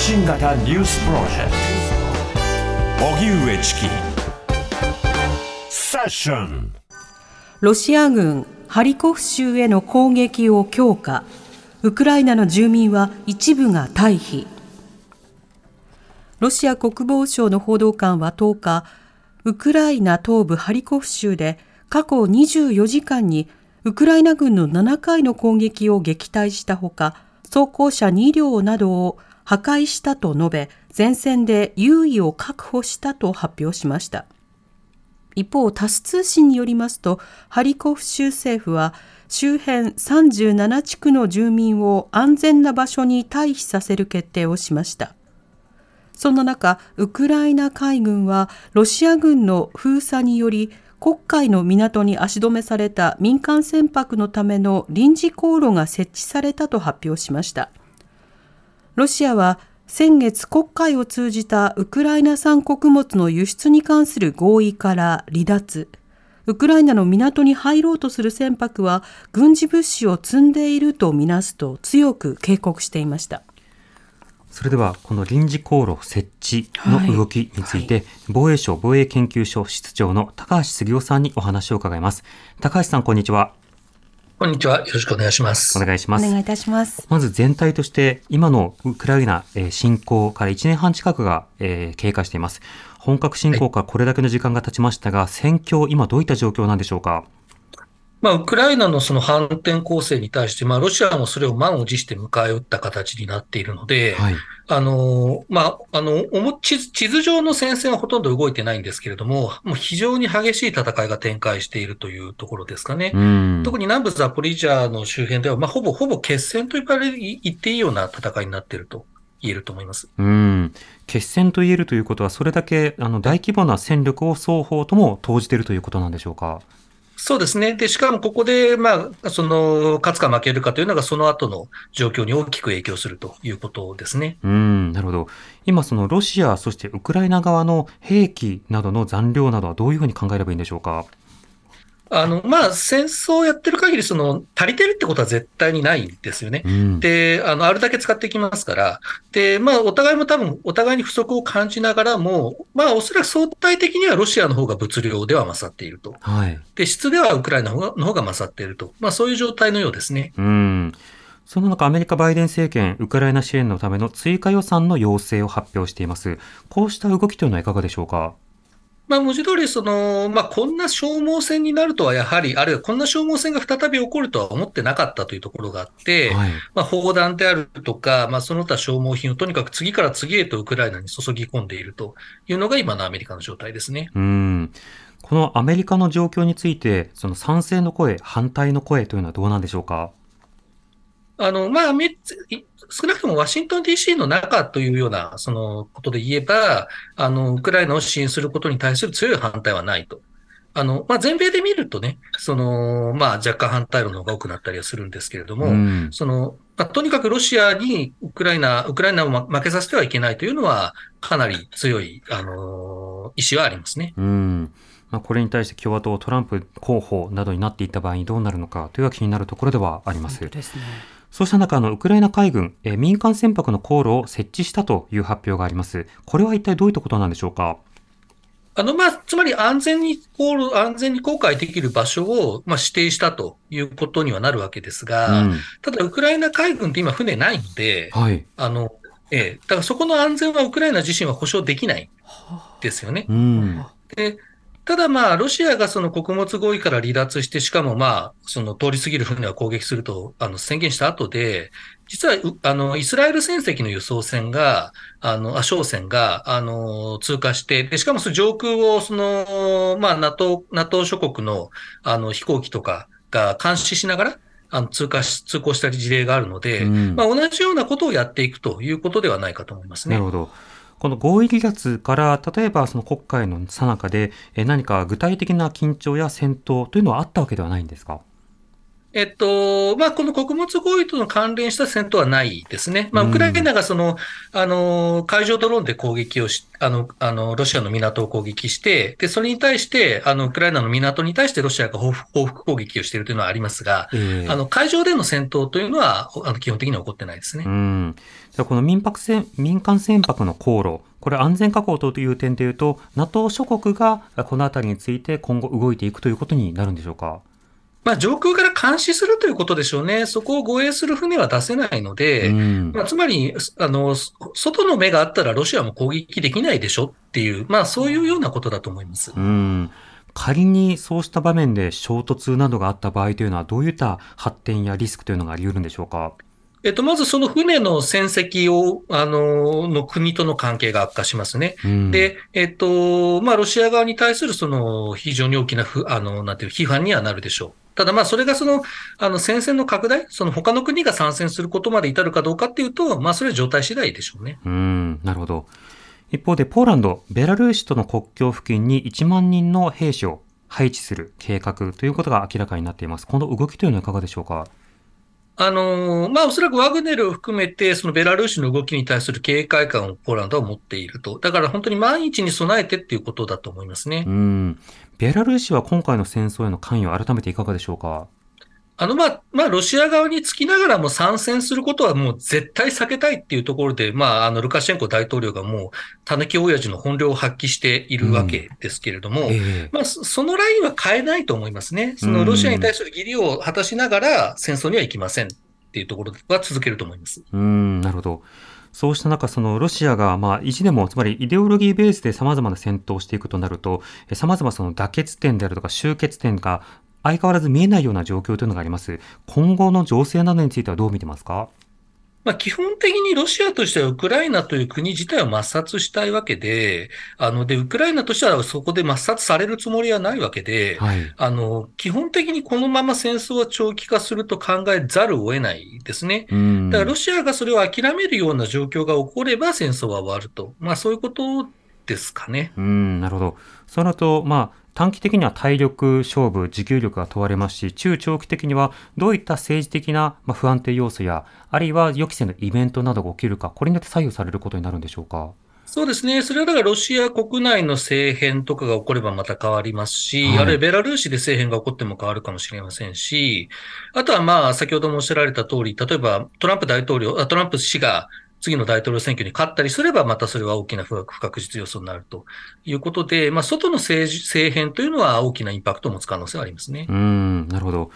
新型ニュースプロジェクト。荻上チキ。セッション。ロシア軍ハリコフ州への攻撃を強化。ウクライナの住民は一部が退避。ロシア国防省の報道官は10日ウクライナ東部ハリコフ州で過去24時間にウクライナ軍の7回の攻撃を撃退したほか装甲車2両などを破壊したと述べ前線で優位を確保したと発表しました。一方タス通信によりますとハリコフ州政府は周辺37地区の住民を安全な場所に退避させる決定をしました。そんな中ウクライナ海軍はロシア軍の封鎖により黒海の港に足止めされた民間船舶のための臨時航路が設置されたと発表しました。ロシアは先月黒海を通じたウクライナ産穀物の輸出に関する合意から離脱。ウクライナの港に入ろうとする船舶は軍事物資を積んでいるとみなすと強く警告していました。それではこの臨時航路設置の動きについて、はいはい、防衛省防衛研究所室長の高橋杉雄さんにお話を伺います。高橋さんこんにちはこんにちは。よろしくお願いします。お願いします。お願いいたします。まず全体として、今のウクライナ侵攻から1年半近くが経過しています。本格侵攻からこれだけの時間が経ちましたが、はい、戦況、今どういった状況なんでしょうか？まあ、ウクライナのその反転攻勢に対して、まあ、ロシアもそれを満を持して迎え撃った形になっているので、はい、あの、まあ、あの、地図、地図上の戦線はほとんど動いてないんですけれども、もう非常に激しい戦いが展開しているというところですかね。特に南部ザポリージャの周辺では、まあ、ほぼ、ほぼ決戦と言われる、言っていいような戦いになっていると。言えると思います。うん。決戦と言えるということは、それだけあの大規模な戦力を双方とも投じているということなんでしょうか？そうですね。で、しかもここで、まあ、その、勝つか負けるかというのが、その後の状況に大きく影響するということですね。うん、なるほど。今、そのロシア、そしてウクライナ側の兵器などの残量などはどういうふうに考えればいいんでしょうか？あの、まあ、戦争をやってる限り、その、足りてるってことは絶対にないんですよね。うん、で、あの、あるだけ使っていきますから、で、まあ、お互いも多分、お互いに不足を感じながらも、まあ、おそらく相対的にはロシアの方が物量では勝っていると。はい。で、質ではウクライナの方が勝っていると。まあ、そういう状態のようですね。うん。その中、アメリカバイデン政権、ウクライナ支援のための追加予算の要請を発表しています。こうした動きというのはいかがでしょうか？まあ、文字通り、その、まあ、こんな消耗戦になるとはやはり、あるいはこんな消耗戦が再び起こるとは思ってなかったというところがあって、はい、まあ、砲弾であるとか、まあ、その他消耗品をとにかく次から次へとウクライナに注ぎ込んでいるというのが今のアメリカの状態ですね。うんこのアメリカの状況について、その賛成の声、反対の声というのはどうなんでしょうか？あの、まあ、少なくともワシントン DC の中というような、そのことで言えば、あの、ウクライナを支援することに対する強い反対はないと。あの、まあ、全米で見るとね、その、まあ、若干反対論の方が多くなったりはするんですけれども、うん、その、まあ、とにかくロシアにウクライナ、ウクライナを負けさせてはいけないというのは、かなり強い、あの、意思はありますね。うんまあ、これに対して共和党、トランプ候補などになっていった場合にどうなるのかというのは気になるところではあります。そうですね。そうした中、のウクライナ海軍、え民間船舶の航路を設置したという発表があります。これは一体どういったことなんでしょうか？あの、まあ、つまり安全に航路、安全に航海できる場所を、まあ、指定したということにはなるわけですが、うん、ただ、ウクライナ海軍って今船ないので、はい、あの、ええ、だからそこの安全はウクライナ自身は保証できないですよね。うん、でただまあ、ロシアがその穀物合意から離脱して、しかもまあ、その通り過ぎる船は攻撃するとあの宣言した後で、実は、あの、イスラエル船籍の輸送船が、あの、あ、商船が、あの、通過して、で、しかもその上空を、その、まあ、NATO、NATO 諸国の、あの、飛行機とかが監視しながら、あの、通過し、通行した事例があるので、うん、まあ、同じようなことをやっていくということではないかと思いますね。なるほど。この合意離脱から、例えばその国会の最中で、何か具体的な緊張や戦闘というのはあったわけではないんですか？えっと、まあ、この穀物合意との関連した戦闘はないですね。まあ、ウクライナがその、あの、海上ドローンで攻撃をし、あの、あの、ロシアの港を攻撃して、で、それに対して、あの、ウクライナの港に対してロシアが報復攻撃をしているというのはありますが、えー、あの、海上での戦闘というのは、あの、基本的には起こってないですね。うん。じゃこの民泊船、民間船舶の航路、これ安全確保という点でいうと、NATO 諸国がこのあたりについて今後動いていくということになるんでしょうか？まあ、上空から監視するということでしょうね。そこを護衛する船は出せないので、うん、まあ、つまり、あの、外の目があったらロシアも攻撃できないでしょっていう、まあ、そういうようなことだと思います。うん。仮にそうした場面で衝突などがあった場合というのは、どういった発展やリスクというのがあり得るんでしょうか？えっと、まずその船の船籍を、あの、の国との関係が悪化しますね。うん、で、えっと、まあ、ロシア側に対するその非常に大きなふ、あの、なんていう、批判にはなるでしょう。ただまあそれがその、あの戦線の拡大、その他の国が参戦することまで至るかどうかっていうと、まあそれは状態次第でしょうね。うん、なるほど。一方でポーランド、ベラルーシとの国境付近に1万人の兵士を配置する計画ということが明らかになっています。この動きというのはいかがでしょうか？あのまあ、おそらくワグネルを含めて、そのベラルーシの動きに対する警戒感をポーランドは持っていると。だから本当に万一に備えてっていうことだと思いますね。うん。ベラルーシは今回の戦争への関与、改めていかがでしょうか。あの、まあ、まあ、ロシア側につきながらも参戦することはもう絶対避けたいっていうところで、まあ、あの、ルカシェンコ大統領がもう、たぬき親父の本領を発揮しているわけですけれども、うんえー、まあ、そのラインは変えないと思いますね。そのロシアに対する義理を果たしながら戦争には行きませんっていうところは続けると思います。うん、なるほど。そうした中、そのロシアが、まあ、意地でも、つまりイデオロギーベースで様々な戦闘をしていくとなると、様々その妥結点であるとか終結点が相変わらず見えないような状況というのがあります。今後の情勢などについてはどう見てますか？まあ、基本的にロシアとしてはウクライナという国自体を抹殺したいわけで、あの、で、ウクライナとしてはそこで抹殺されるつもりはないわけで、はい、あの、基本的にこのまま戦争は長期化すると考えざるを得ないですね。だからロシアがそれを諦めるような状況が起これば戦争は終わると。まあ、そういうことですかね。うん、なるほど。そのと、まあ、短期的には体力勝負、持久力が問われますし、中長期的にはどういった政治的な不安定要素や、あるいは予期せぬイベントなどが起きるか、これによって左右されることになるんでしょうか？そうですね。それはだからロシア国内の政変とかが起こればまた変わりますし、はい、あるいはベラルーシで政変が起こっても変わるかもしれませんし、あとはまあ、先ほどもおっしゃられた通り、例えばトランプ大統領、トランプ氏が次の大統領選挙に勝ったりすれば、またそれは大きな不確実要素になるということで、まあ、外の政治政変というのは大きなインパクトを持つ可能性はありますね。うん、なるほど。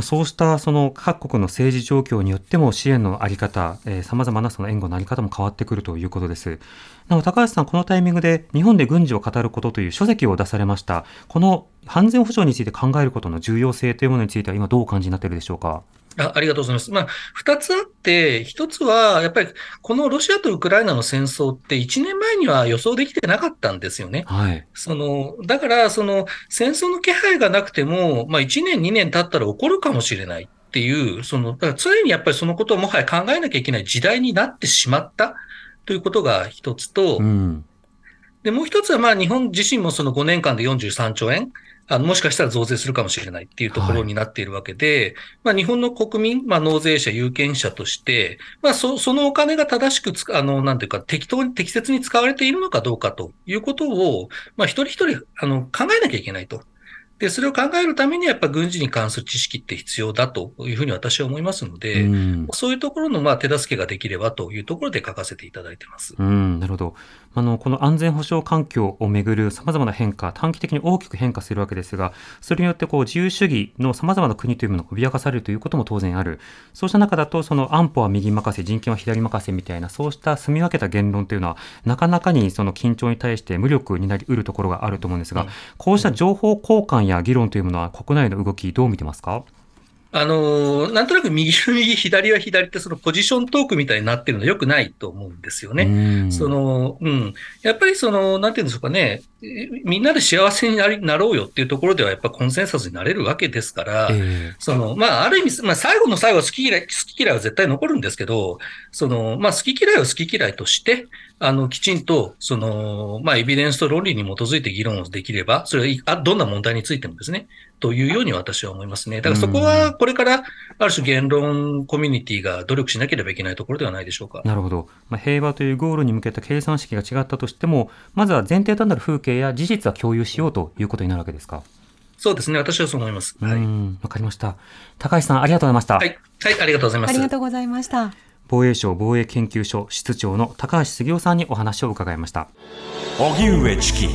そうしたその各国の政治状況によっても支援のあり方、さまざまなその援護のあり方も変わってくるということです。なお高橋さん、このタイミングで日本で軍事を語ることという書籍を出されました。この安全保障について考えることの重要性というものについては今どうお感じになっているでしょうか？あありがとうございます。まあ、二つあって、一つは、やっぱり、このロシアとウクライナの戦争って1年前には予想できてなかったんですよね。はい。その、だから、その、戦争の気配がなくても、まあ、1年、2年経ったら起こるかもしれないっていう、その、だから常にやっぱりそのことをもはや考えなきゃいけない時代になってしまったということが一つと、うん、で、もう一つは、まあ、日本自身もその5年間で43兆円、あの、もしかしたら増税するかもしれないっていうところになっているわけで、はい、まあ、日本の国民、まあ、納税者、有権者として、まあ、そ、そのお金が正しくつ、あの、なんていうか、適当に、適切に使われているのかどうかということを、まあ、一人一人、あの、考えなきゃいけないと。で、それを考えるためにやっぱ軍事に関する知識って必要だというふうに私は思いますので、うん、そういうところのまあ手助けができればというところで書かせていただいてます。うん、なるほど。あの、この安全保障環境をめぐる様々な変化、短期的に大きく変化するわけですが、それによってこう自由主義の様々な国というものが脅かされるということも当然ある。そうした中だと、その安保は右任せ、人権は左任せみたいな、そうした住み分けた言論というのは、なかなかにその緊張に対して無力になり得るところがあると思うんですが、うん、こうした情報交換や議論というものは国内の動き、どう見てますか？あのなんとなく右は 右、左は左って、そのポジショントークみたいになってるのよくないと思うんですよね。その、うん。やっぱりその、なんていうんですかね、みんなで幸せになりなろうよっていうところではやっぱコンセンサスになれるわけですから、えー、その、まあ、ある意味、まあ、最後の最後は好き嫌い、好き嫌いは絶対残るんですけど、その、まあ、好き嫌いは好き嫌いとして、あの、きちんと、その、まあ、エビデンスと論理に基づいて議論をできれば、それは、どんな問題についてもですね、というように私は思いますね。だからそこはこれからある種言論コミュニティが努力しなければいけないところではないでしょうか。なるほど。まあ、平和というゴールに向けた計算式が違ったとしても、まずは前提となる風景や事実は共有しようということになるわけですか？そうですね。私はそう思います。はい。わかりました。高橋さん、ありがとうございました。はい。はい、ありがとうございます。ありがとうございました。防衛省防衛研究所室長の高橋杉雄さんにお話を伺いました。荻上チキ。